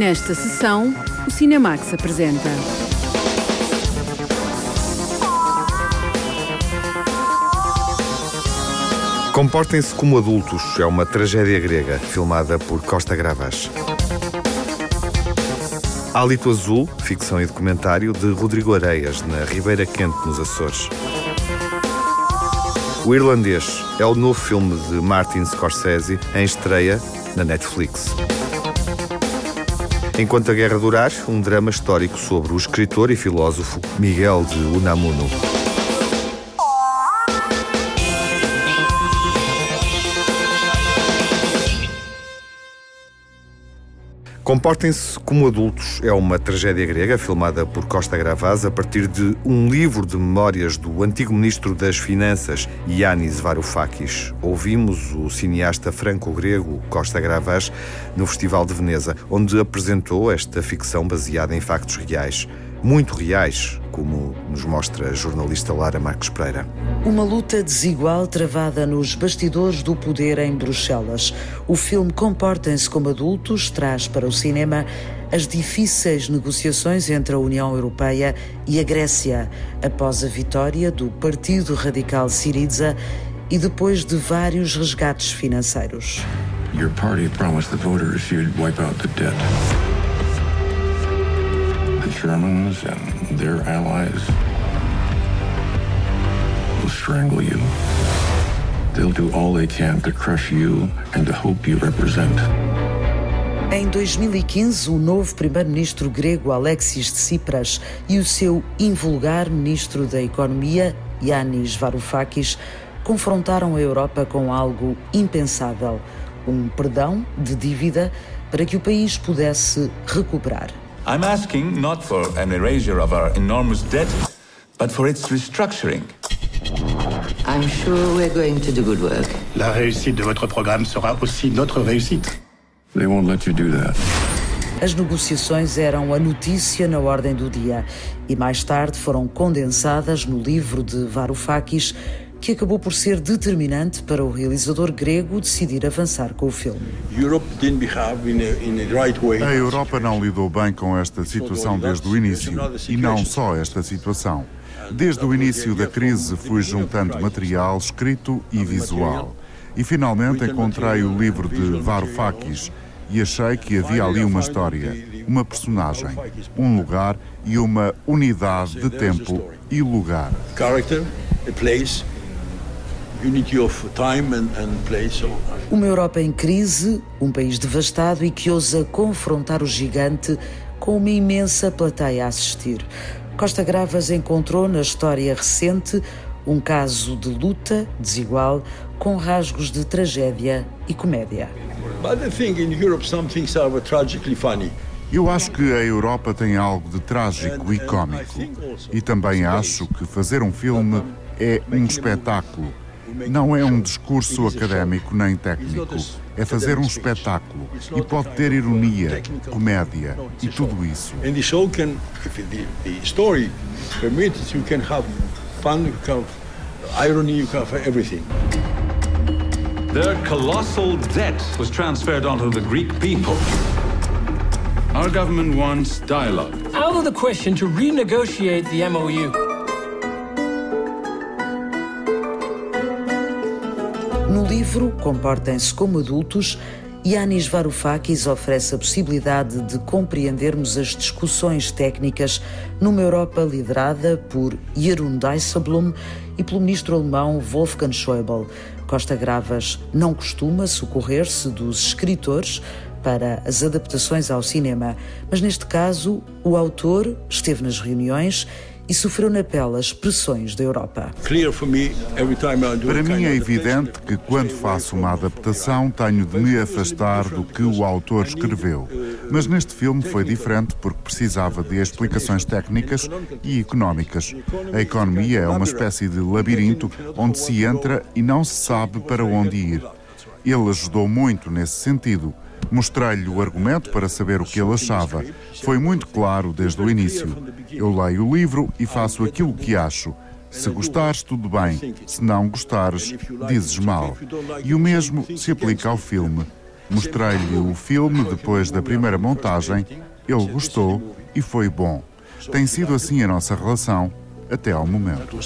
Nesta sessão, o Cinemax apresenta. Comportem-se como adultos é uma tragédia grega filmada por Costa Gravas. Hálito Azul, ficção e documentário de Rodrigo Areias, na Ribeira Quente, nos Açores. O Irlandês é o novo filme de Martin Scorsese em estreia na Netflix. Enquanto a guerra durar, um drama histórico sobre o escritor e filósofo Miguel de Unamuno. Comportem-se como adultos é uma tragédia grega filmada por Costa Gravaz a partir de um livro de memórias do antigo ministro das Finanças, Yanis Varoufakis. Ouvimos o cineasta franco-grego Costa Gravaz no Festival de Veneza, onde apresentou esta ficção baseada em factos reais muito reais, como nos mostra a jornalista Lara Marques Pereira. Uma luta desigual travada nos bastidores do poder em Bruxelas. O filme Comportem-se como Adultos traz para o cinema as difíceis negociações entre a União Europeia e a Grécia, após a vitória do Partido Radical Siriza e depois de vários resgates financeiros. Your party promised the voters you'd wipe out the debt. Germans and their allies will strangle you. They'll do all they can to crush you and to hope you represent. Em 2015, o novo primeiro-ministro grego Alexis Tsipras e o seu invulgar ministro da Economia, Yanis Varoufakis, confrontaram a Europa com algo impensável: um perdão de dívida para que o país pudesse recuperar. I'm asking not for an erasure of our enormous debt, but for its restructuring. I'm sure we're going to do good work. La réussite de votre programme sera aussi notre réussite. They won't let you do that. As negociações eram a notícia na ordem do dia e mais tarde foram condensadas no livro de Varoufakis, que acabou por ser determinante para o realizador grego decidir avançar com o filme. A Europa não lidou bem com esta situação desde o início, e não só esta situação. Desde o início da crise fui juntando material escrito e visual. E finalmente encontrei o livro de Varoufakis e achei que havia ali uma história, uma personagem, um lugar e uma unidade de tempo e lugar. Character, a place uma Europa em crise, um país devastado e que ousa confrontar o gigante com uma imensa plateia a assistir. Costa Gravas encontrou na história recente um caso de luta desigual com rasgos de tragédia e comédia. Eu acho que a Europa tem algo de trágico e cômico. E também acho que fazer um filme é um espetáculo não é um discurso académico nem técnico. É fazer um espetáculo e pode ter ironia, comédia e tudo isso. Their colossal debt was transferred onto the Greek people. Our government wants dialogue. Out of the question to renegotiate the MOU. No livro Comportem-se como adultos, Yanis Varoufakis oferece a possibilidade de compreendermos as discussões técnicas numa Europa liderada por Jeroen Dijsselbloem e pelo ministro alemão Wolfgang Schäuble. Costa Gravas não costuma socorrer-se dos escritores para as adaptações ao cinema, mas neste caso o autor esteve nas reuniões e sofreu na pele as pressões da Europa. Para mim é evidente que quando faço uma adaptação tenho de me afastar do que o autor escreveu. Mas neste filme foi diferente porque precisava de explicações técnicas e económicas. A economia é uma espécie de labirinto onde se entra e não se sabe para onde ir. Ele ajudou muito nesse sentido. Mostrei-lhe o argumento para saber o que ele achava. Foi muito claro desde o início. Eu leio o livro e faço aquilo que acho. Se gostares, tudo bem. Se não gostares, dizes mal. E o mesmo se aplica ao filme. Mostrei-lhe o filme depois da primeira montagem, ele gostou e foi bom. Tem sido assim a nossa relação até ao momento.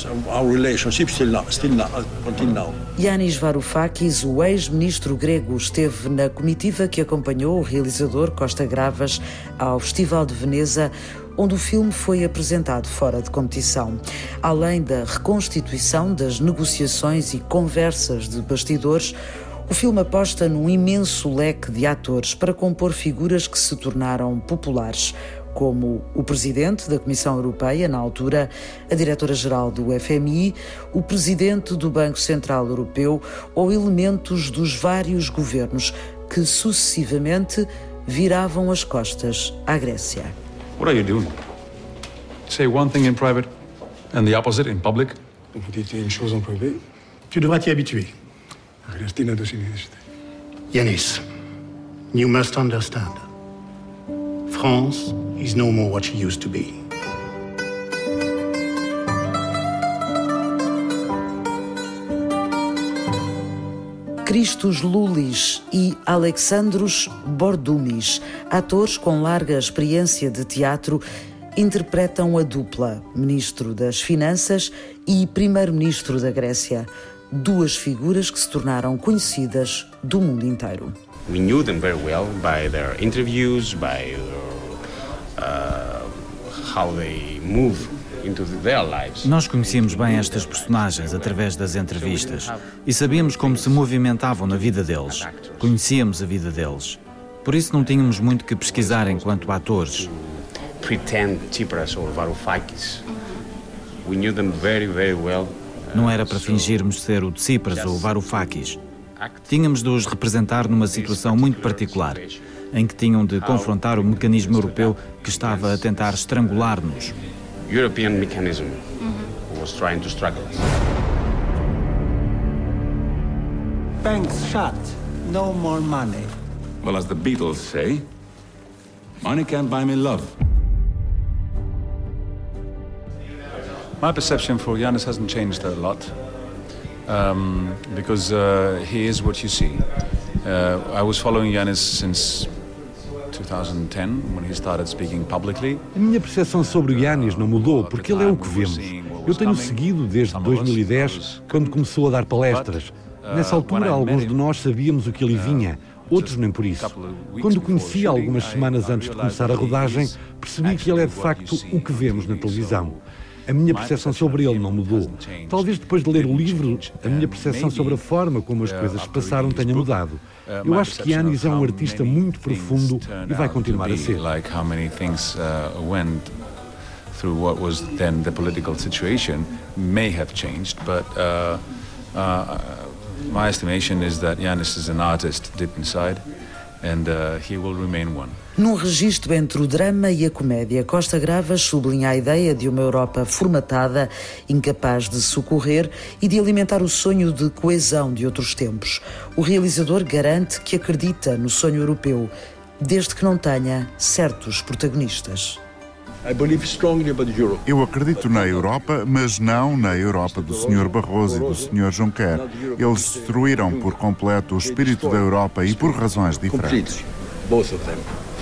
Yanis Varoufakis, o ex-ministro grego, esteve na comitiva que acompanhou o realizador Costa Gravas ao Festival de Veneza, onde o filme foi apresentado fora de competição. Além da reconstituição das negociações e conversas de bastidores, o filme aposta num imenso leque de atores para compor figuras que se tornaram populares como o presidente da Comissão Europeia, na altura, a diretora-geral do FMI, o presidente do Banco Central Europeu ou elementos dos vários governos que sucessivamente viravam as costas à Grécia. What are you doing? Say one thing in private and the opposite in public? Vous dites une chose en privé. Tu devras t'y habituer. Yanis, you must understand. France is no more what she used to be. Christos Lulis e Alexandros Bordumis, atores com larga experiência de teatro, interpretam a dupla Ministro das Finanças e Primeiro-Ministro da Grécia, duas figuras que se tornaram conhecidas do mundo inteiro. We knew them very well by their interviews, by their Nós conhecíamos bem estas personagens através das entrevistas e sabíamos como se movimentavam na vida deles. Conhecíamos a vida deles. Por isso não tínhamos muito que pesquisar enquanto atores. Não era para fingirmos ser o Tsipras ou o Varoufakis. Tínhamos de os representar numa situação muito particular em que tinham de confrontar o mecanismo europeu que estava a tentar estrangular-nos. European mechanism was trying to struggle. Banks shut. No more money. Well, as the Beatles say, money can't buy me love. My perception for Yanis hasn't changed a lot um, because uh, he is what you see. Uh, I was following Yanis since A minha percepção sobre o Yanis não mudou, porque ele é o que vemos. Eu tenho seguido desde 2010, quando começou a dar palestras. Nessa altura, alguns de nós sabíamos o que ele vinha, outros nem por isso. Quando o conheci algumas semanas antes de começar a rodagem, percebi que ele é de facto o que vemos na televisão. A minha percepção sobre ele não mudou. Talvez depois de ler o livro, a minha percepção sobre a forma como as coisas se passaram tenha mudado. Eu acho que Yanis é um artista muito profundo e vai continuar a ser. through what was then the political situation may have changed, but uh, uh, my estimation is that Yanis is an artist deep inside, and uh, he will remain one. Num registro entre o drama e a comédia, Costa Gravas sublinha a ideia de uma Europa formatada, incapaz de socorrer e de alimentar o sonho de coesão de outros tempos. O realizador garante que acredita no sonho europeu, desde que não tenha certos protagonistas. Eu acredito na Europa, mas não na Europa do Sr. Barroso e do Sr. Juncker. Eles destruíram por completo o espírito da Europa e por razões diferentes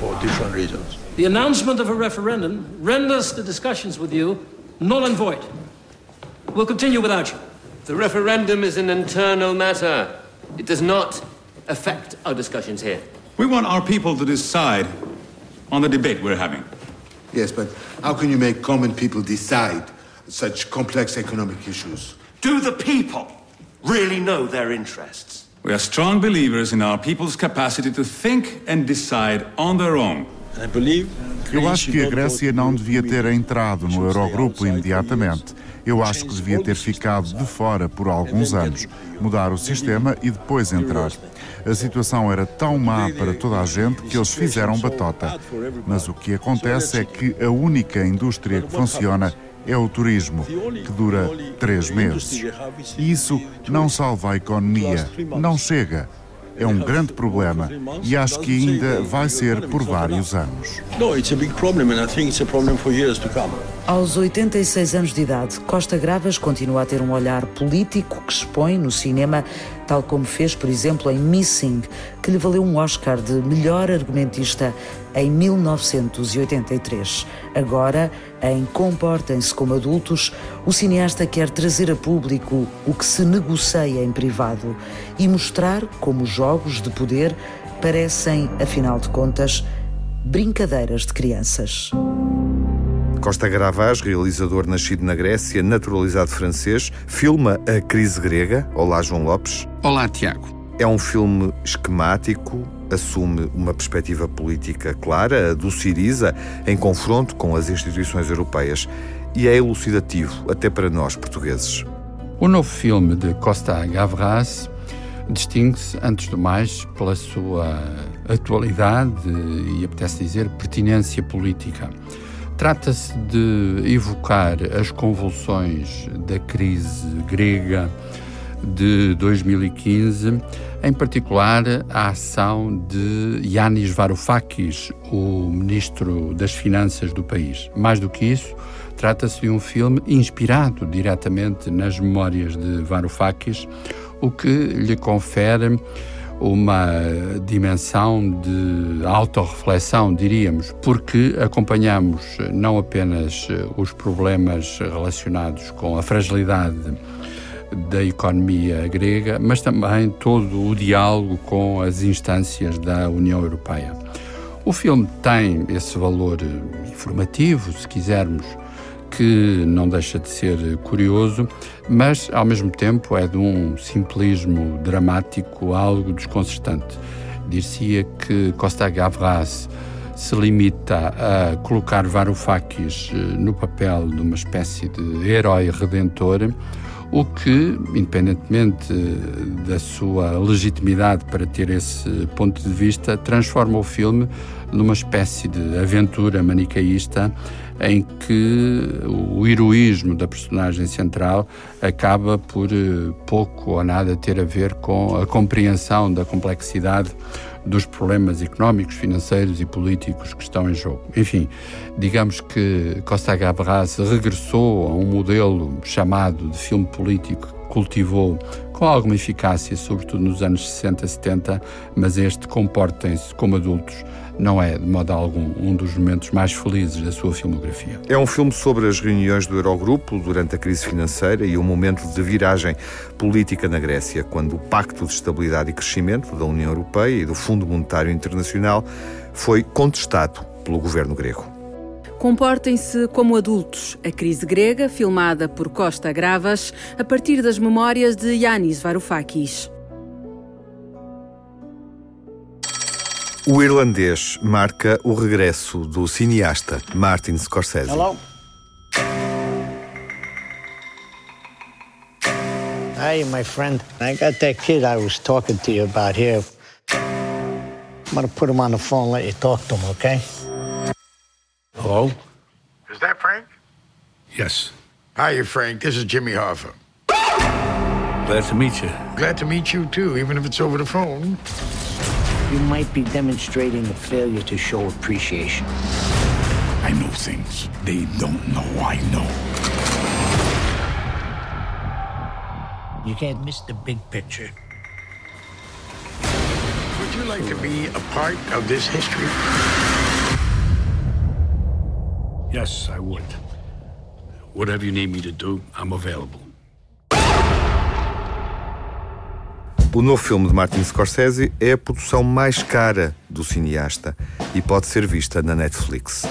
for different reasons. The announcement of a referendum renders the discussions with you null and void. We'll continue without you. The referendum is an internal matter. It does not affect our discussions here. We want our people to decide on the debate we're having. Yes, but how can you make common people decide such complex economic issues? Do the people really know their interests? We are strong believers in our people's capacity to think and decide on their own. Eu acho que a Grécia não devia ter entrado no Eurogrupo imediatamente. Eu acho que devia ter ficado de fora por alguns anos, mudar o sistema e depois entrar. A situação era tão má para toda a gente que eles fizeram batota. Mas o que acontece é que a única indústria que funciona é o turismo, que dura três meses. E isso não salva a economia, não chega. é um grande problema e acho que ainda vai ser por vários anos. Aos 86 anos de idade, Costa Gravas continua a ter um olhar político que expõe no cinema, tal como fez, por exemplo, em Missing, que lhe valeu um Oscar de melhor argumentista em 1983. Agora, em Comportem-se como adultos, o cineasta quer trazer a público o que se negocia em privado e mostrar como os jogos de poder parecem, afinal de contas, brincadeiras de crianças. Costa Gravaz, realizador nascido na Grécia, naturalizado francês, filma a crise grega. Olá, João Lopes. Olá, Tiago. É um filme esquemático, assume uma perspectiva política clara, a do Siriza, em confronto com as instituições europeias, e é elucidativo, até para nós portugueses. O novo filme de Costa Gavras distingue-se, antes do mais, pela sua atualidade e, apetece dizer, pertinência política. Trata-se de evocar as convulsões da crise grega de 2015, em particular a ação de Yanis Varoufakis, o ministro das Finanças do país. Mais do que isso, trata-se de um filme inspirado diretamente nas memórias de Varoufakis, o que lhe confere uma dimensão de autorreflexão, diríamos, porque acompanhamos não apenas os problemas relacionados com a fragilidade da economia grega, mas também todo o diálogo com as instâncias da União Europeia. O filme tem esse valor informativo, se quisermos, que não deixa de ser curioso, mas ao mesmo tempo é de um simplismo dramático algo desconcertante. Dir-se-ia que Costa Gavras se limita a colocar Varoufakis eh, no papel de uma espécie de herói redentor, o que, independentemente da sua legitimidade para ter esse ponto de vista, transforma o filme numa espécie de aventura manicaísta em que o heroísmo da personagem central acaba por eh, pouco ou nada ter a ver com a compreensão da complexidade dos problemas económicos, financeiros e políticos que estão em jogo. Enfim, digamos que Costa Gavras regressou a um modelo chamado de filme político que cultivou com alguma eficácia, sobretudo nos anos 60, 70, mas este comportem-se como adultos não é, de modo algum, um dos momentos mais felizes da sua filmografia. É um filme sobre as reuniões do Eurogrupo durante a crise financeira e um momento de viragem política na Grécia, quando o Pacto de Estabilidade e Crescimento da União Europeia e do Fundo Monetário Internacional foi contestado pelo governo grego. Comportem-se como adultos. A crise grega, filmada por Costa Gravas, a partir das memórias de Yanis Varoufakis. O irlandês marca o regresso do cineasta Martin Scorsese. Hello. Hey, my friend. I got that kid I was talking to you about here. I'm gonna put him on the phone and let you talk to him, okay? Hello? Is that Frank? Yes. Hi, Frank. This is Jimmy Hoffa. Glad to meet you. Glad to meet you, too, even if it's over the phone you might be demonstrating a failure to show appreciation. I know things they don't know I know. You can't miss the big picture. Would you like to be a part of this history? Yes, I would. Whatever you need me to do, I'm available. O novo filme de Martin Scorsese é a produção mais cara do cineasta e pode ser vista na Netflix.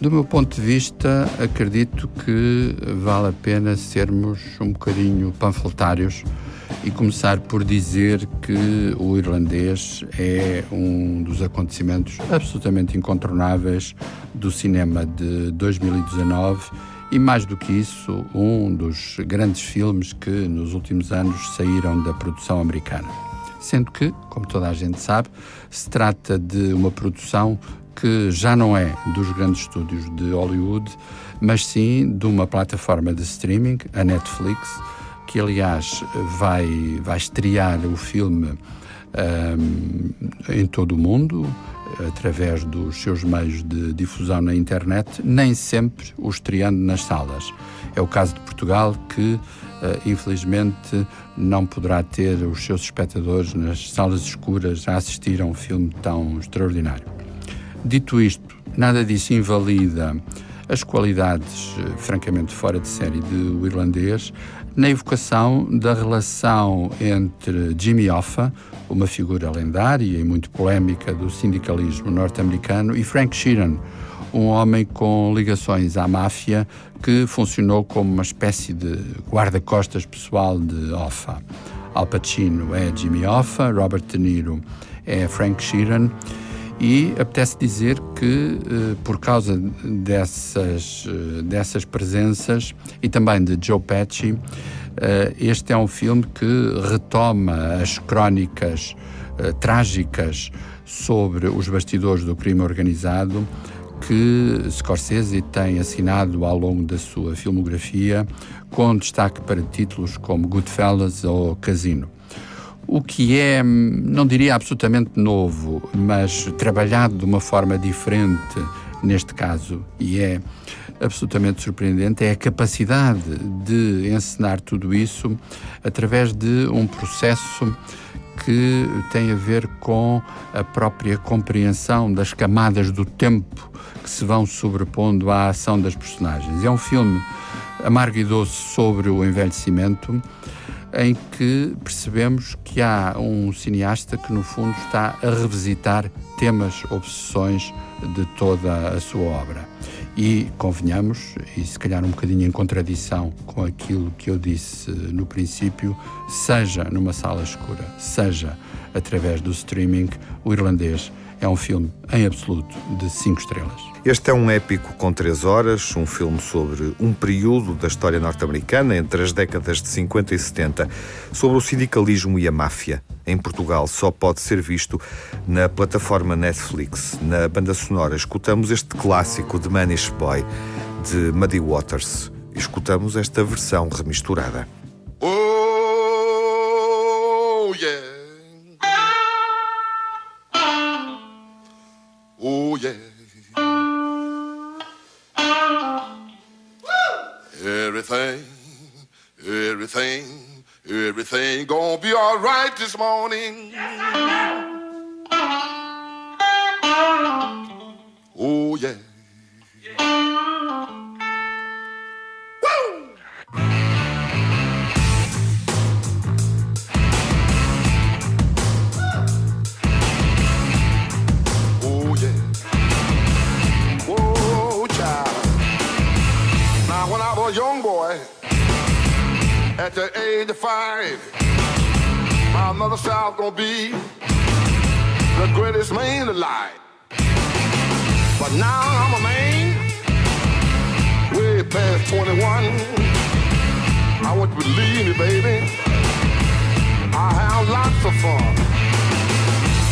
Do meu ponto de vista, acredito que vale a pena sermos um bocadinho panfletários e começar por dizer que o irlandês é um dos acontecimentos absolutamente incontornáveis do cinema de 2019 e mais do que isso, um dos grandes filmes que nos últimos anos saíram da produção americana. Sendo que, como toda a gente sabe, se trata de uma produção que já não é dos grandes estúdios de Hollywood, mas sim de uma plataforma de streaming, a Netflix, que aliás vai, vai estrear o filme em todo o mundo, através dos seus meios de difusão na internet, nem sempre o estreando nas salas. É o caso de Portugal, que infelizmente não poderá ter os seus espectadores nas salas escuras a assistir a um filme tão extraordinário. Dito isto, nada disso invalida as qualidades, eh, francamente, fora de série do irlandês, na evocação da relação entre Jimmy Hoffa, uma figura lendária e muito polémica do sindicalismo norte-americano, e Frank Sheeran, um homem com ligações à máfia que funcionou como uma espécie de guarda-costas pessoal de Hoffa. Al Pacino é Jimmy Hoffa, Robert De Niro é Frank Sheeran e apetece dizer que, eh, por causa dessas, eh, dessas presenças e também de Joe Pesci, eh, este é um filme que retoma as crónicas trágicas sobre os bastidores do crime organizado que Scorsese tem assinado ao longo da sua filmografia, com destaque para títulos como Goodfellas ou Casino o que é, não diria absolutamente novo, mas trabalhado de uma forma diferente neste caso, e é absolutamente surpreendente, é a capacidade de encenar tudo isso através de um processo que tem a ver com a própria compreensão das camadas do tempo que se vão sobrepondo à ação das personagens. É um filme amargo e doce sobre o envelhecimento em que percebemos que há um cineasta que, no fundo, está a revisitar temas, obsessões de toda a sua obra. E convenhamos, e se calhar um bocadinho em contradição com aquilo que eu disse no princípio, seja numa sala escura, seja através do streaming, o irlandês é um filme em absoluto de cinco estrelas. Este é um épico com três horas, um filme sobre um período da história norte-americana entre as décadas de 50 e 70, sobre o sindicalismo e a máfia. Em Portugal só pode ser visto na plataforma Netflix. Na banda sonora escutamos este clássico de Manish Boy, de Muddy Waters. Escutamos esta versão remisturada. Everything gonna be all right this morning. Oh, yeah. At the age of five. My mother child gonna be the greatest man alive. But now I'm a man, way past 21. I want you to believe me, baby. I have lots of fun.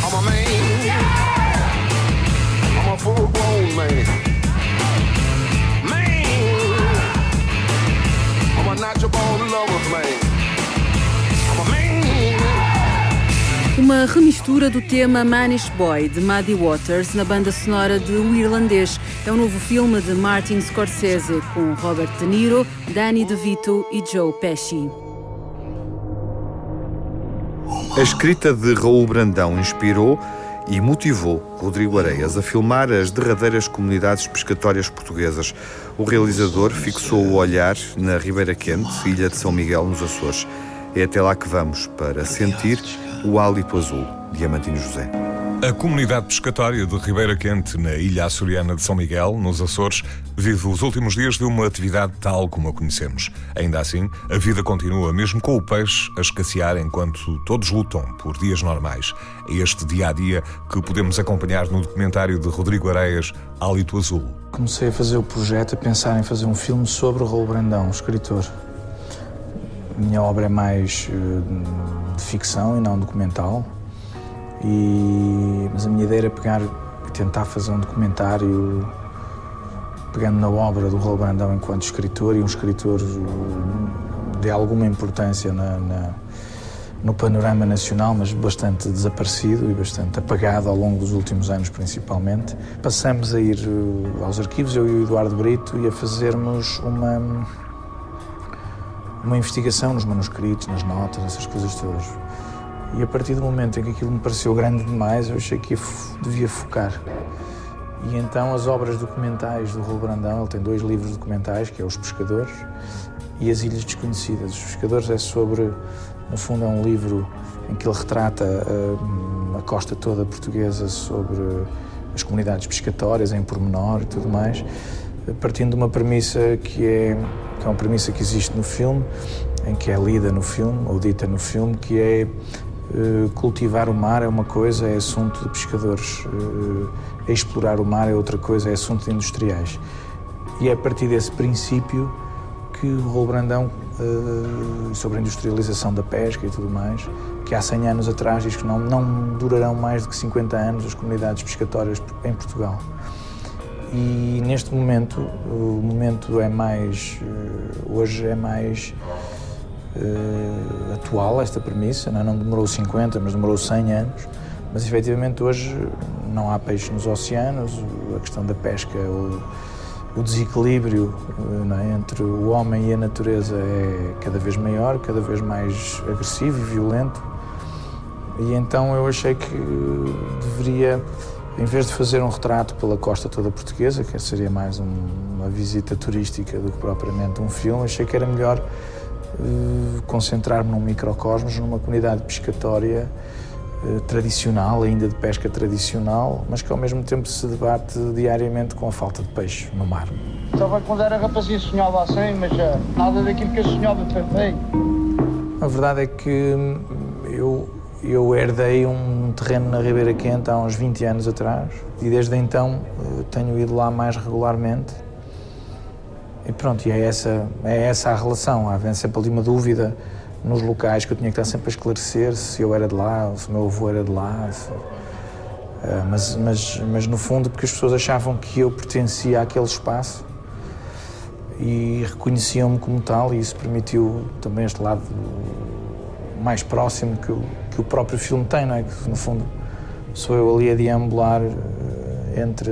I'm a man. I'm a full-grown man. Uma remistura do tema Manish Boy de Muddy Waters na banda sonora de O Irlandês. É um novo filme de Martin Scorsese com Robert De Niro, Danny DeVito e Joe Pesci. A escrita de Raul Brandão inspirou e motivou Rodrigo Areias a filmar as derradeiras comunidades pescatórias portuguesas. O realizador fixou o olhar na Ribeira Quente, ilha de São Miguel, nos Açores. É até lá que vamos para sentir o hálito azul. Diamantino José. A comunidade pescatória de Ribeira Quente, na ilha açoriana de São Miguel, nos Açores, vive os últimos dias de uma atividade tal como a conhecemos. Ainda assim, a vida continua, mesmo com o peixe a escassear enquanto todos lutam por dias normais. É este dia a dia que podemos acompanhar no documentário de Rodrigo Areias, Hálito Azul. Comecei a fazer o projeto, a pensar em fazer um filme sobre Raul Brandão, escritor. A minha obra é mais eh, de ficção e não documental e, mas a minha ideia era pegar tentar fazer um documentário pegando na obra do Raul enquanto escritor e um escritor de alguma importância na, na, no panorama nacional, mas bastante desaparecido e bastante apagado ao longo dos últimos anos, principalmente. Passamos a ir uh, aos arquivos, eu e o Eduardo Brito, e a fazermos uma, uma investigação nos manuscritos, nas notas, essas coisas todas. E a partir do momento em que aquilo me pareceu grande demais, eu achei que devia focar. E então as obras documentais do Raul Brandão, ele tem dois livros documentais, que é Os Pescadores e As Ilhas Desconhecidas. Os Pescadores é sobre no fundo, é um livro em que ele retrata uh, a costa toda portuguesa sobre as comunidades pescatórias em pormenor e tudo mais, partindo de uma premissa que é, que é uma premissa que existe no filme, em que é lida no filme, ou dita no filme, que é cultivar o mar é uma coisa, é assunto de pescadores, uh, explorar o mar é outra coisa, é assunto de industriais. E é a partir desse princípio que o Rolo uh, sobre a industrialização da pesca e tudo mais, que há 100 anos atrás diz que não, não durarão mais do que 50 anos as comunidades pescatórias em Portugal. E neste momento, o momento é mais, hoje é mais uh, atual esta premissa, não, é? não demorou 50, mas demorou 100 anos, mas efetivamente hoje não há peixe nos oceanos, a questão da pesca o desequilíbrio é, entre o homem e a natureza é cada vez maior, cada vez mais agressivo e violento. E então eu achei que deveria, em vez de fazer um retrato pela costa toda portuguesa, que seria mais um, uma visita turística do que propriamente um filme, achei que era melhor uh, concentrar-me num microcosmos, numa comunidade pescatória eh, tradicional, ainda de pesca tradicional, mas que ao mesmo tempo se debate diariamente com a falta de peixe no mar. Estava quando era rapazinho sonhava assim, mas eh, nada daquilo que eu sonhava foi feito. A verdade é que hum, eu, eu herdei um terreno na Ribeira Quente há uns 20 anos atrás e desde então eh, tenho ido lá mais regularmente. E pronto, e é essa, é essa a relação. Há sempre ali uma dúvida nos locais que eu tinha que estar sempre a esclarecer se eu era de lá, se o meu avô era de lá. Se, uh, mas, mas, mas no fundo, porque as pessoas achavam que eu pertencia àquele espaço e reconheciam-me como tal, e isso permitiu também este lado mais próximo que o, que o próprio filme tem, não é? Que no fundo sou eu ali a deambular uh, entre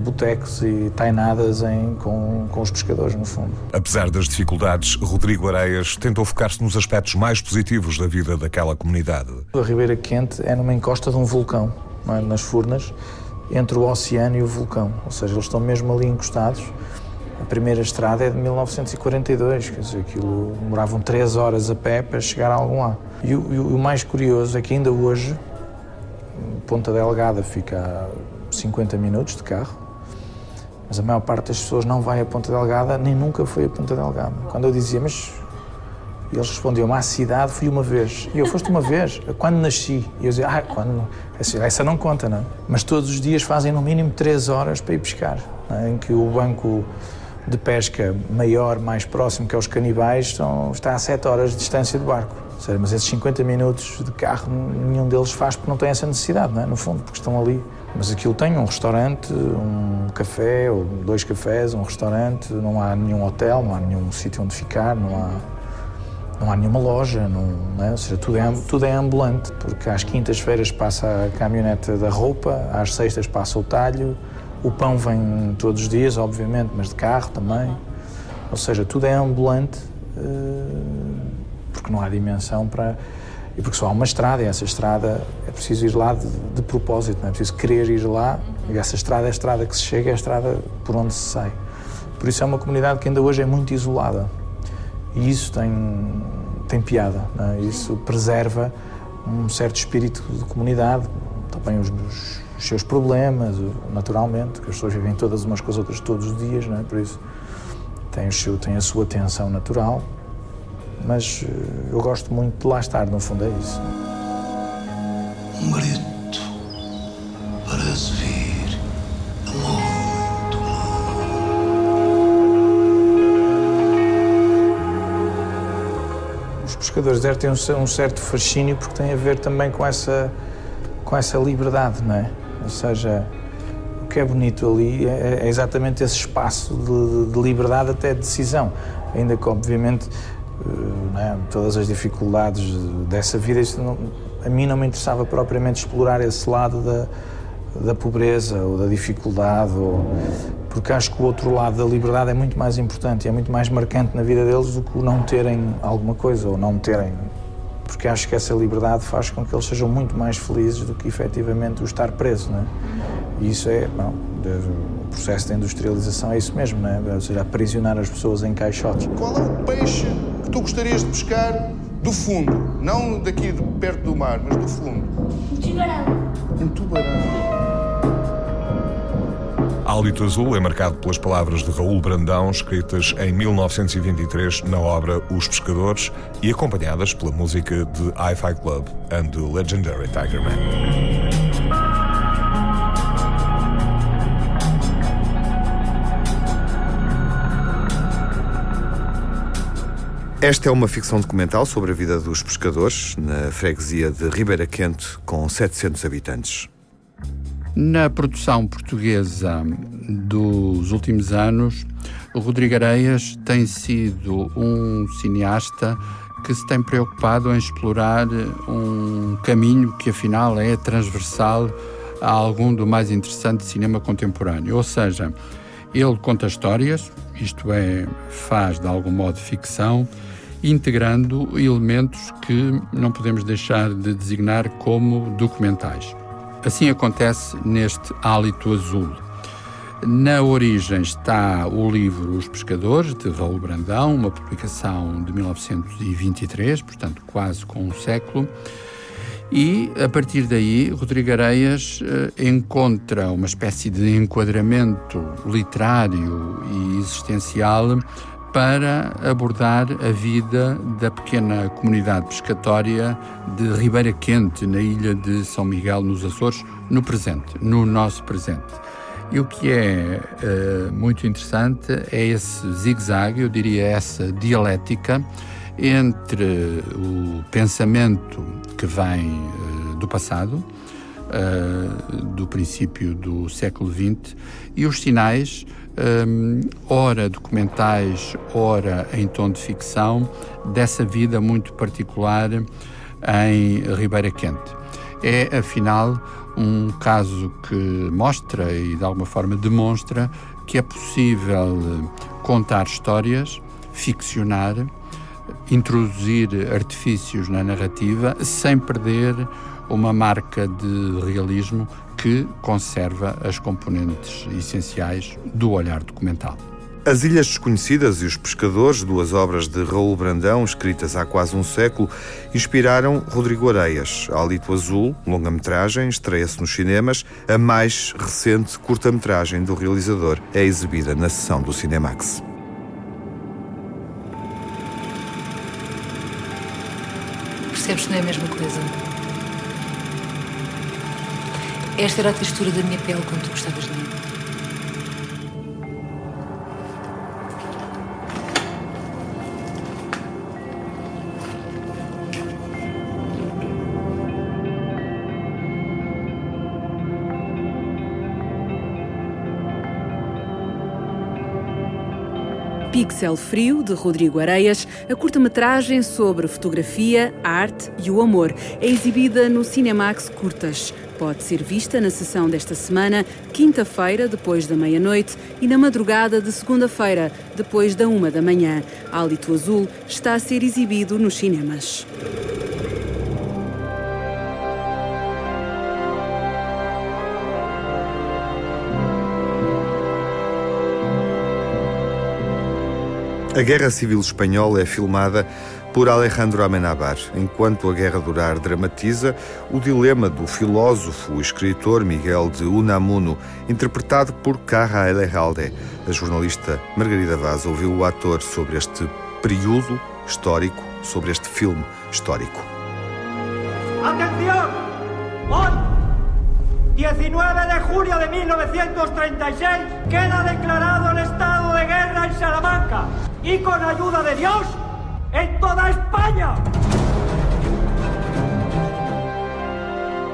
botecos e tainadas em, com, com os pescadores, no fundo. Apesar das dificuldades, Rodrigo Areias tentou focar-se nos aspectos mais positivos da vida daquela comunidade. A Ribeira Quente é numa encosta de um vulcão, é? nas Furnas, entre o oceano e o vulcão, ou seja, eles estão mesmo ali encostados. A primeira estrada é de 1942, quer dizer, aquilo demoravam três horas a pé para chegar a algum lá. E o, e o mais curioso é que ainda hoje, Ponta Delgada fica a 50 minutos de carro, mas a maior parte das pessoas não vai a Ponta Delgada, nem nunca foi a Ponta Delgada. Quando eu dizia, mas. eles respondiam, à cidade fui uma vez. E eu, foste uma vez? Quando nasci? E eu dizia, ah, quando. Essa não conta, não? Mas todos os dias fazem no mínimo três horas para ir pescar, é? em que o banco de pesca maior, mais próximo, que é os canibais, está a sete horas de distância do barco. Seja, mas esses 50 minutos de carro, nenhum deles faz porque não tem essa necessidade, não é? no fundo, porque estão ali mas aquilo tem um restaurante, um café, ou dois cafés, um restaurante, não há nenhum hotel, não há nenhum sítio onde ficar, não há, não há nenhuma loja, não, não é? ou seja, tudo é, tudo é ambulante, porque às quintas-feiras passa a caminhonete da roupa, às sextas passa o talho, o pão vem todos os dias, obviamente, mas de carro também. Ou seja, tudo é ambulante, eh, porque não há dimensão para e porque só há uma estrada, e essa estrada é preciso ir lá de, de propósito, não é preciso querer ir lá, e essa estrada é a estrada que se chega, é a estrada por onde se sai. Por isso é uma comunidade que ainda hoje é muito isolada. E isso tem, tem piada, é? isso preserva um certo espírito de comunidade, também os, os, os, seus problemas, naturalmente, que as pessoas vivem todas umas com as outras todos os dias, não é? por isso tem, o seu, tem a sua tensão natural mas eh, eu gosto muito de lá estar, no fundo é isso. Um grito parece vir de muito Os pescadores devem ter um certo fascínio porque tem a ver também com essa, com essa liberdade, não é? Ou seja, o que é bonito ali é, é exatamente esse espaço de, de liberdade até de decisão, ainda que obviamente né, todas as dificuldades dessa vida. Não, a mim não me interessava propriamente explorar esse lado da, da pobreza ou da dificuldade, ou, porque acho que o outro lado da liberdade é muito mais importante é muito mais marcante na vida deles do que o não terem alguma coisa ou não terem. Porque acho que essa liberdade faz com que eles sejam muito mais felizes do que efetivamente o estar preso. Né? E isso é. Bom, o processo de industrialização é isso mesmo, né? ou seja, aprisionar as pessoas em caixotes. Qual é o peixe que tu gostarias de pescar do fundo? Não daqui de perto do mar, mas do fundo. Um tubarão. Um tubarão. Hálito Azul é marcado pelas palavras de Raul Brandão, escritas em 1923 na obra Os Pescadores e acompanhadas pela música de Hi-Fi Club and the Legendary Tiger Man. Esta é uma ficção documental sobre a vida dos pescadores na freguesia de Ribeira Quente, com 700 habitantes. Na produção portuguesa dos últimos anos, Rodrigo Areias tem sido um cineasta que se tem preocupado em explorar um caminho que afinal é transversal a algum do mais interessante cinema contemporâneo. Ou seja, ele conta histórias, isto é, faz de algum modo ficção, integrando elementos que não podemos deixar de designar como documentais. Assim acontece neste Hálito Azul. Na origem está o livro Os Pescadores, de Raul Brandão, uma publicação de 1923, portanto quase com um século. E, a partir daí, Rodrigo Areias eh, encontra uma espécie de enquadramento literário e existencial para abordar a vida da pequena comunidade pescatória de Ribeira Quente, na ilha de São Miguel, nos Açores, no presente, no nosso presente. E o que é uh, muito interessante é esse zigue-zague, eu diria essa dialética entre o pensamento que vem uh, do passado, uh, do princípio do século XX, e os sinais um, ora documentais, ora em tom de ficção, dessa vida muito particular em Ribeira Quente. É, afinal, um caso que mostra e de alguma forma demonstra que é possível contar histórias, ficcionar, introduzir artifícios na narrativa sem perder uma marca de realismo que conserva as componentes essenciais do olhar documental. As Ilhas Desconhecidas e os Pescadores, duas obras de Raul Brandão, escritas há quase um século, inspiraram Rodrigo Areias. Alito Azul, longa-metragem, estreia-se nos cinemas. A mais recente curta-metragem do realizador é exibida na sessão do Cinemax. Percebes que não é a mesma coisa? Esta era a textura da minha pele quando tu gostavas de mim. Pixel Frio, de Rodrigo Areias, a curta-metragem sobre fotografia, arte e o amor. É exibida no Cinemax Curtas pode ser vista na sessão desta semana, quinta-feira, depois da meia-noite, e na madrugada de segunda-feira, depois da uma da manhã. Hálito Azul está a ser exibido nos cinemas. A Guerra Civil Espanhola é filmada por Alejandro Amenábar. Enquanto a guerra durar, dramatiza o dilema do filósofo e escritor Miguel de Unamuno, interpretado por Carra Elejalde. A jornalista Margarida Vaz ouviu o ator sobre este período histórico, sobre este filme histórico. Atenção! Hoy, 19 de julio de 1936, queda declarado el estado de guerra en Salamanca y con ayuda de Dios em toda a Espanha!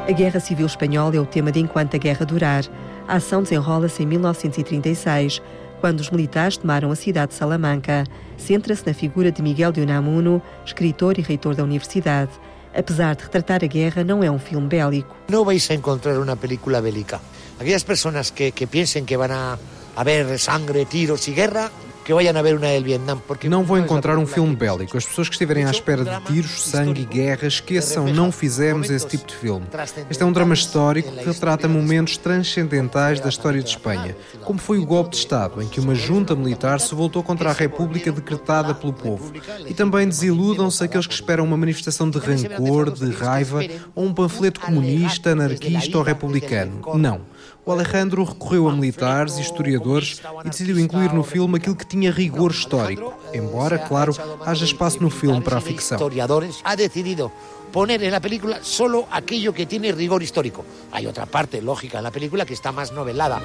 A Guerra Civil Espanhola é o tema de Enquanto a Guerra Durar. A ação desenrola-se em 1936, quando os militares tomaram a cidade de Salamanca. Centra-se na figura de Miguel de Unamuno, escritor e reitor da universidade. Apesar de retratar a guerra, não é um filme bélico. Não vais encontrar uma película bélica. Aquelas pessoas que, que pensem que vão a haver sangre, tiros e guerra, que vayan a ver uma del Vietnam. Porque não vou encontrar um filme bélico. As pessoas que estiverem à espera de tiros, sangue e guerra, esqueçam, não fizemos esse tipo de filme. Este é um drama histórico que retrata momentos transcendentais da história de Espanha, como foi o golpe de Estado, em que uma junta militar se voltou contra a República decretada pelo povo. E também desiludam-se aqueles que esperam uma manifestação de rancor, de raiva ou um panfleto comunista, anarquista ou republicano. Não. O Alejandro recorreu a militares e historiadores e decidiu incluir no filme aquilo que tinha rigor histórico, embora, claro, haja espaço no filme para a ficção. Ha decidido poner en la película solo aquello que tiene rigor histórico. Hay otra parte lógica en la película que está más novelada.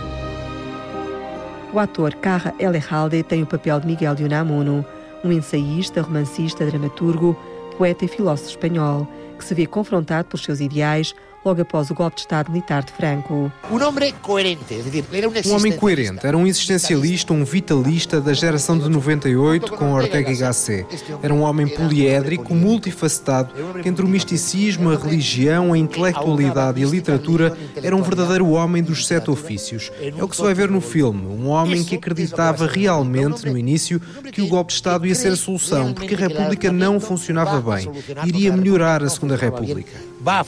O ator Carra Elejalde tem o papel de Miguel de Unamuno, um ensaísta, romancista, dramaturgo, poeta e filósofo espanhol, que se vê confrontado pelos seus ideais logo após o golpe de Estado militar de Franco. Um homem coerente, era um, homem coerente, era um existencialista, um vitalista da geração de 98 com Ortega y Gasset. Era um homem poliédrico, multifacetado, que entre o misticismo, a religião, a intelectualidade e a literatura era um verdadeiro homem dos sete ofícios. É o que se vai ver no filme, um homem que acreditava realmente, no início, que o golpe de Estado ia ser a solução, porque a República não funcionava bem, iria melhorar a Segunda República. Vai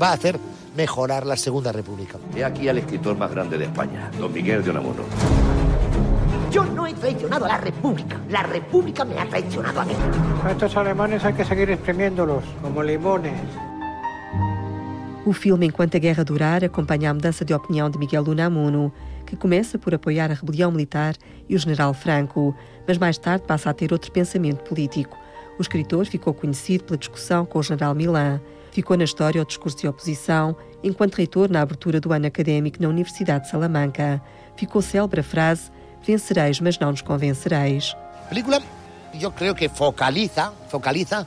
a hacer mejorar la Segunda República. He aquí al escritor más grande de España, don Miguel de Unamuno. Yo no he traicionado a la República. La República me ha traicionado a mí. A estos alemanes hay que seguir exprimiéndolos, como limones. O filme Enquanto a Guerra Durar acompanha a mudança de opinião de Miguel Unamuno, que começa por apoiar a rebelião militar e o general Franco, mas mais tarde passa a ter outro pensamento político. O escritor ficou conhecido pela discussão com o general Milan Ficou na história o discurso de oposição, enquanto reitor na abertura do ano académico na Universidade de Salamanca. Ficou célebre a frase: Vencereis, mas não nos convencereis. A película, eu creio que focaliza, focaliza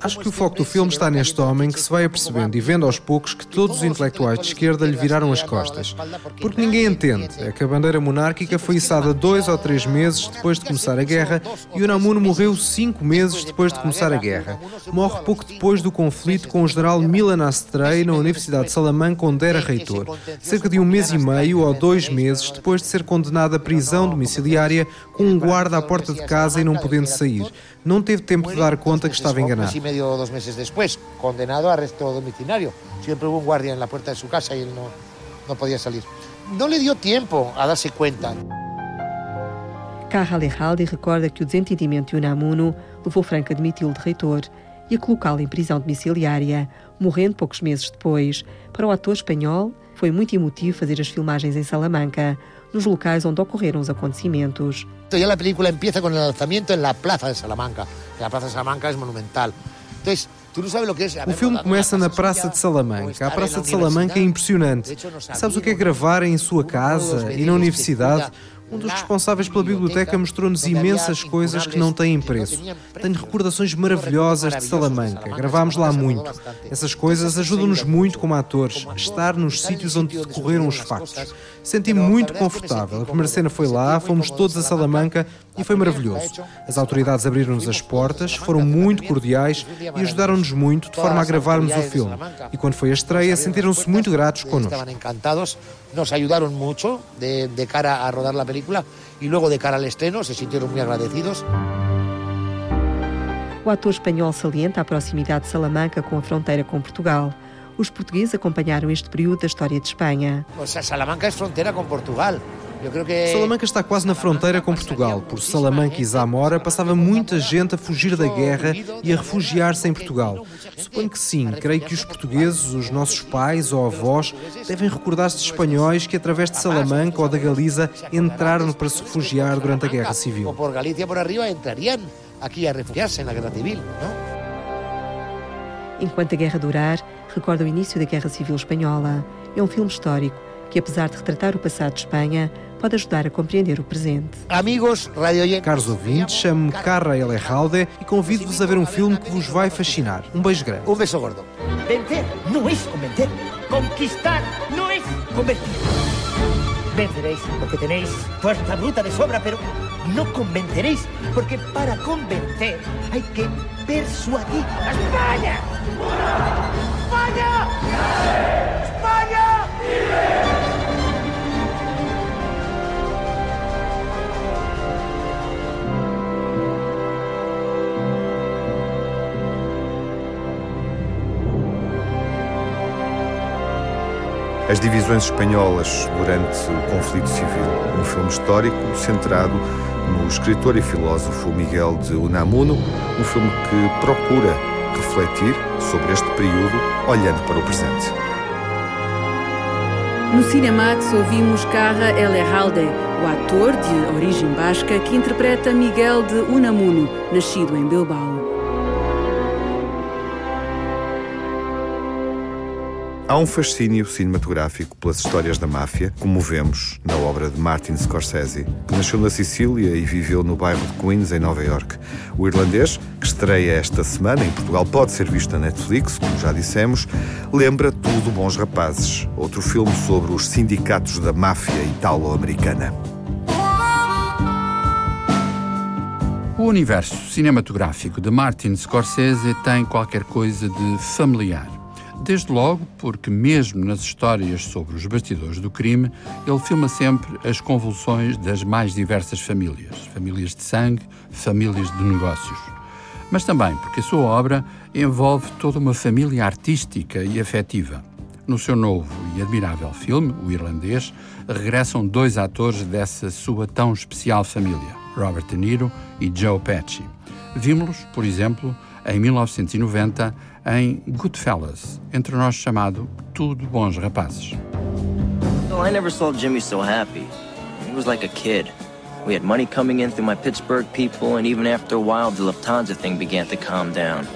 Acho que o foco do filme está neste homem que se vai apercebendo e vendo aos poucos que todos os intelectuais de esquerda lhe viraram as costas. Porque ninguém entende é que a bandeira monárquica foi içada dois ou três meses depois de começar a guerra e o Namuno morreu cinco meses depois de começar a guerra. Morre pouco depois do conflito com o general Milan Astrei na Universidade de Salamanca, onde era reitor. Cerca de um mês e meio ou dois meses depois de ser condenado à prisão domiciliária com um guarda à porta de casa e não podendo sair. Não teve tempo de dar conta que estava enganado. Um medio ou dois meses depois, condenado a arresto domiciliário. Sempre houve um guardia na porta de sua casa e ele não, não podia sair. Não lhe deu tempo a dar-se conta. Carra Alejalde recorda que o desentendimento de Unamuno levou Franco a admiti-lo de reitor e a colocá-lo em prisão domiciliária, morrendo poucos meses depois. Para o ator espanhol, foi muito emotivo fazer as filmagens em Salamanca, nos locais onde ocorreram os acontecimentos. Ya a película empieza com o lançamento em la Plaza de Salamanca. A Plaza de Salamanca é monumental. Entonces, o filme começa na Praça de Salamanca. A Praça de Salamanca é impressionante. Sabes o que é gravar em sua casa e na universidade? Um dos responsáveis pela biblioteca mostrou-nos imensas coisas que não têm preço. Tenho recordações maravilhosas de Salamanca. Gravámos lá muito. Essas coisas ajudam-nos muito como atores, estar nos sítios onde decorreram os factos. Senti-me muito confortável. A primeira cena foi lá, fomos todos a Salamanca e foi maravilhoso. As autoridades abriram-nos as portas, foram muito cordiais e ajudaram-nos muito de forma a gravarmos o filme. E quando foi a estreia, sentiram-se muito gratos connosco. Estavam encantados, nos ajudaram muito de, de cara a rodar a película e logo de cara ao estreno se sentiram muito agradecidos. O ator espanhol salienta a proximidade de Salamanca com a fronteira com Portugal. Os portugueses acompanharam este período da história de Espanha. Salamanca é fronteira com Portugal. Salamanca está quase na fronteira com Portugal. Por Salamanca e Zamora passava muita gente a fugir da guerra e a refugiar-se em Portugal. Suponho que sim. Creio que os portugueses, os nossos pais ou avós, devem recordar-se de espanhóis que através de Salamanca ou da Galiza entraram para se refugiar durante a Guerra Civil. Ou por Galícia por arriba entrariam aqui a refugiar-se na Guerra Civil? Enquanto a guerra durar, recorda o início da Guerra Civil Espanhola. É um filme histórico que, apesar de retratar o passado de Espanha, pode ajudar a compreender o presente. Amigos, radio... Caros ouvintes, chamo-me Carra Elejalde e convido-vos a ver um filme que vos vai fascinar. Um beijo grande. Um beijo gordo. Vencer não é convencer. Conquistar não é convertir. convenceréis porque tenéis fuerza bruta de sobra, pero no convenceréis porque para convencer hay que persuadir. ¡España! ¡España! ¡España! As divisões espanholas durante o conflito civil, um filme histórico centrado no escritor e filósofo Miguel de Unamuno, um filme que procura refletir sobre este período olhando para o presente. No Cinemax ouvimos Carra Ellerhalde, o ator de origem basca que interpreta Miguel de Unamuno, nascido em Bilbao. Há um fascínio cinematográfico pelas histórias da máfia, como vemos na obra de Martin Scorsese, que nasceu na Sicília e viveu no bairro de Queens, em Nova York. O irlandês, que estreia esta semana em Portugal, pode ser visto na Netflix, como já dissemos, lembra tudo Bons Rapazes, outro filme sobre os sindicatos da máfia italo-americana. O universo cinematográfico de Martin Scorsese tem qualquer coisa de familiar. Desde logo porque, mesmo nas histórias sobre os bastidores do crime, ele filma sempre as convulsões das mais diversas famílias famílias de sangue, famílias de negócios. Mas também porque a sua obra envolve toda uma família artística e afetiva. No seu novo e admirável filme, O Irlandês, regressam dois atores dessa sua tão especial família, Robert De Niro e Joe Pesci. Vimos-los, por exemplo, em 1990 em Goodfellas, entre nós chamado Tudo Bons Rapazes. No, I never saw Jimmy so happy. He was like a kid. We had money coming in through my Pittsburgh people, and even after a while, the Lufthansa thing began to calm down.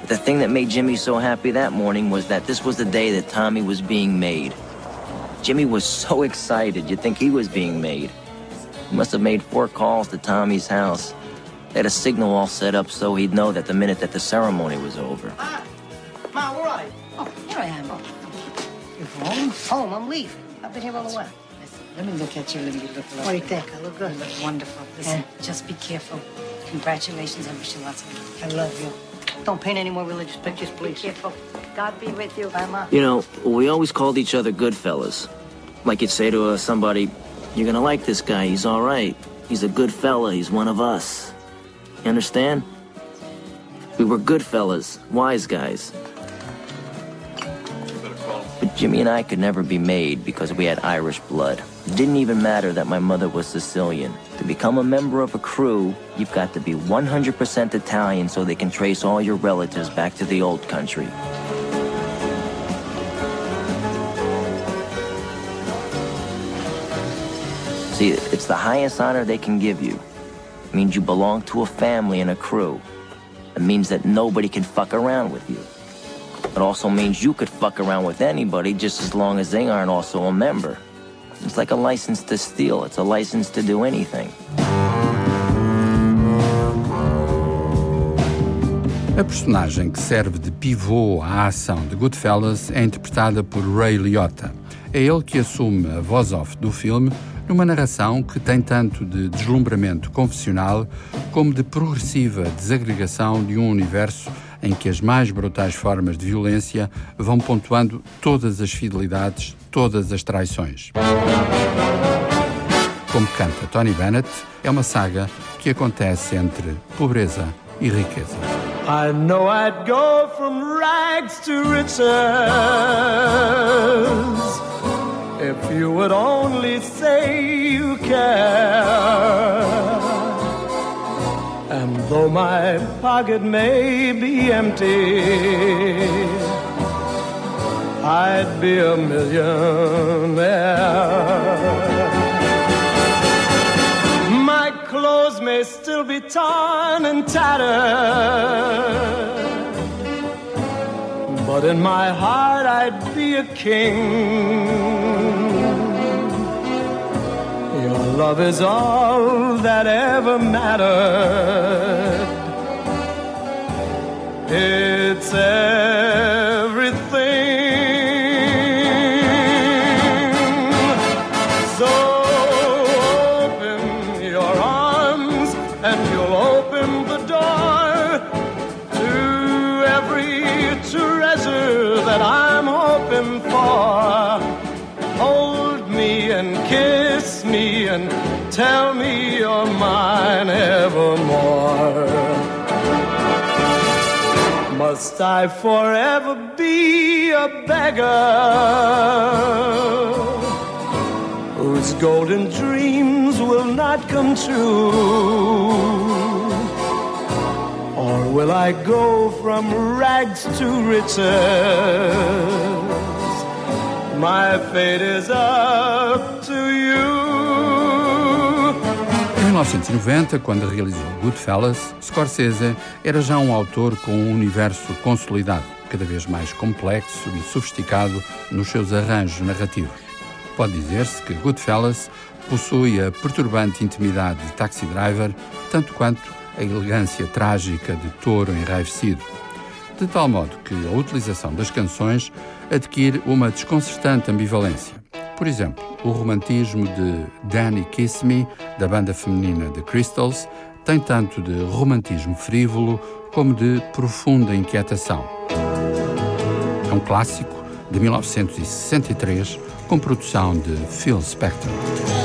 But the thing that made Jimmy so happy that morning was that this was the day that Tommy was being made. Jimmy was so excited, you'd think he was being made. He must have made four calls to Tommy's house. They had a signal all set up so he'd know that the minute that the ceremony was over. Ma, where are you? Oh, here I am. You're home? Home, I'm leaving. I've been here all the way. Let me look at you and you look What do you think? I look good. You look wonderful. Listen, just be careful. Congratulations. I wish you lots of luck. I love you. Don't paint any more religious pictures, please. Be careful. God be with you. Bye, Ma. You know, we always called each other good fellas. Like you'd say to uh, somebody, you're gonna like this guy, he's all right. He's a good fella, he's one of us. You understand? We were good fellas, wise guys. But Jimmy and I could never be made because we had Irish blood. It didn't even matter that my mother was Sicilian. To become a member of a crew, you've got to be 100% Italian so they can trace all your relatives back to the old country. See, it's the highest honor they can give you. Means you belong to a family and a crew. It means that nobody can fuck around with you. It also means you could fuck around with anybody just as long as they aren't also a member. It's like a license to steal. It's a license to do anything. A personagem que serve de pivô à ação de Goodfellas é interpretada por Ray Liotta. É ele que assume a voz off do filme numa narração que tem tanto de deslumbramento confessional como de progressiva desagregação de um universo em que as mais brutais formas de violência vão pontuando todas as fidelidades, todas as traições. Como canta Tony Bennett, é uma saga que acontece entre pobreza e riqueza. I know I'd go from rags to riches if you would only say you care. And though my pocket may be empty, I'd be a millionaire. My clothes may still be torn and tattered, but in my heart I'd be a king. Your love is all that ever mattered. It's everything. I forever be a beggar whose golden dreams will not come true? Or will I go from rags to riches? My fate is up 1990, quando realizou Goodfellas, Scorsese era já um autor com um universo consolidado, cada vez mais complexo e sofisticado nos seus arranjos narrativos. Pode dizer-se que Goodfellas possui a perturbante intimidade de Taxi Driver, tanto quanto a elegância trágica de touro enraivecido, de tal modo que a utilização das canções adquire uma desconcertante ambivalência. Por exemplo, o romantismo de Danny Kiss Me, da banda feminina The Crystals, tem tanto de romantismo frívolo como de profunda inquietação. É um clássico de 1963 com produção de Phil Spector.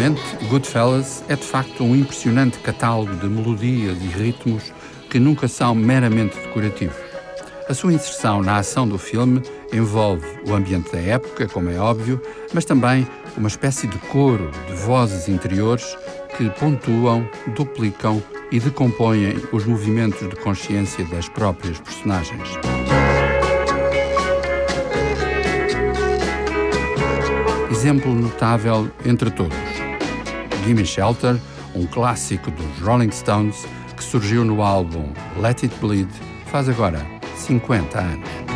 Musicalmente, Goodfellas é de facto um impressionante catálogo de melodias e ritmos que nunca são meramente decorativos. A sua inserção na ação do filme envolve o ambiente da época, como é óbvio, mas também uma espécie de coro de vozes interiores que pontuam, duplicam e decompõem os movimentos de consciência das próprias personagens. Exemplo notável entre todos Gimme Shelter, um clássico dos Rolling Stones que surgiu no álbum Let It Bleed faz agora 50 anos.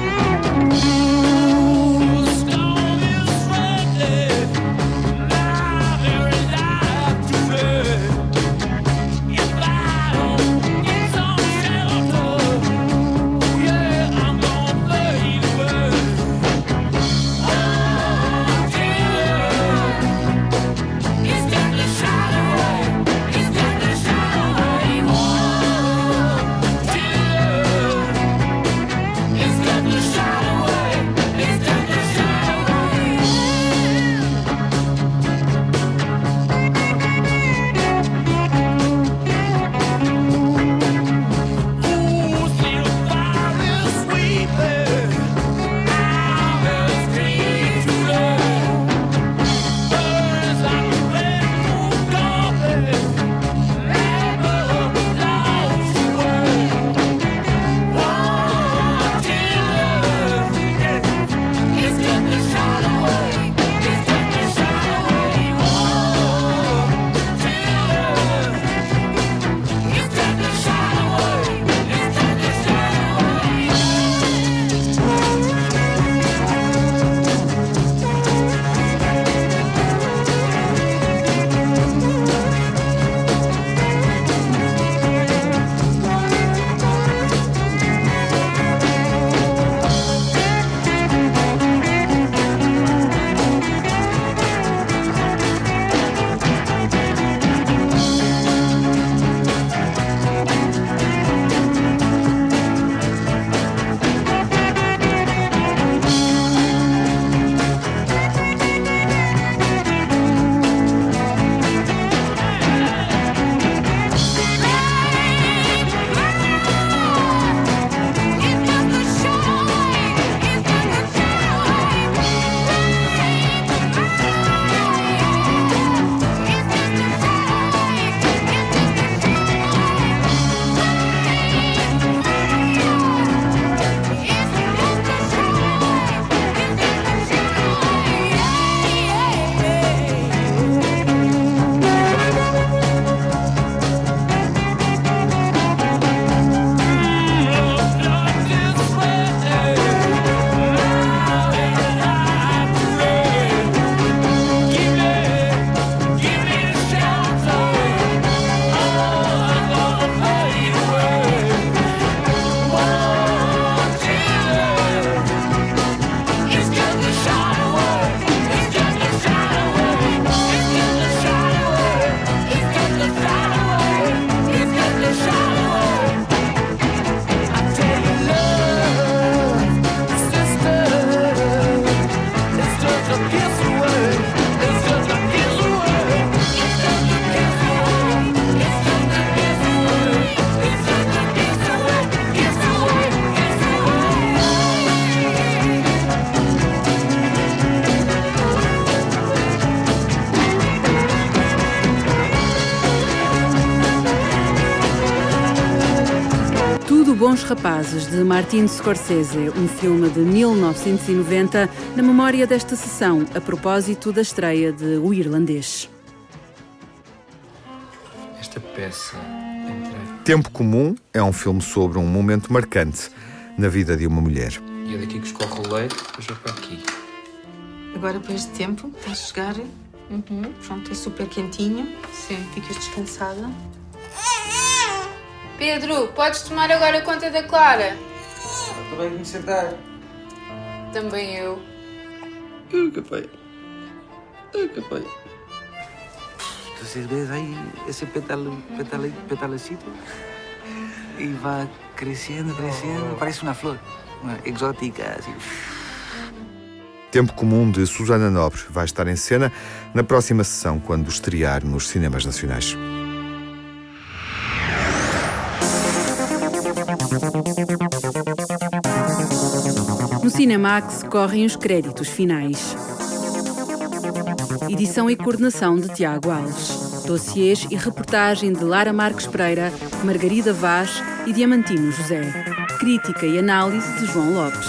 De Martin Scorsese, um filme de 1990, na memória desta sessão, a propósito da estreia de O Irlandês. Esta peça. Tempo Comum é um filme sobre um momento marcante na vida de uma mulher. E é daqui que escorre o leite, depois é para aqui. Agora, para este tempo, está a chegar. Uhum. Pronto, é super quentinho. Sim. Ficas descansada. Pedro, podes tomar agora conta da Clara? Também me sentar. Também eu. Que pai. Uh, que pai. Vocês veem aí esse pétalo, pétalo, pétalocito e vai crescendo, crescendo, parece uma flor, uma exótica, assim. Tempo Comum de Susana Nobre vai estar em cena na próxima sessão, quando estrear nos cinemas nacionais. Cinemax correm os créditos finais. Edição e coordenação de Tiago Alves. Dossiês e reportagem de Lara Marques Pereira, Margarida Vaz e Diamantino José. Crítica e análise de João Lopes.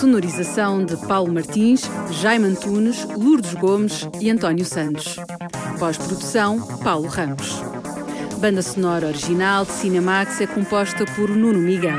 Sonorização de Paulo Martins, Jaime Antunes, Lourdes Gomes e António Santos. Pós-produção, Paulo Ramos. Banda sonora original de Cinemax é composta por Nuno Miguel.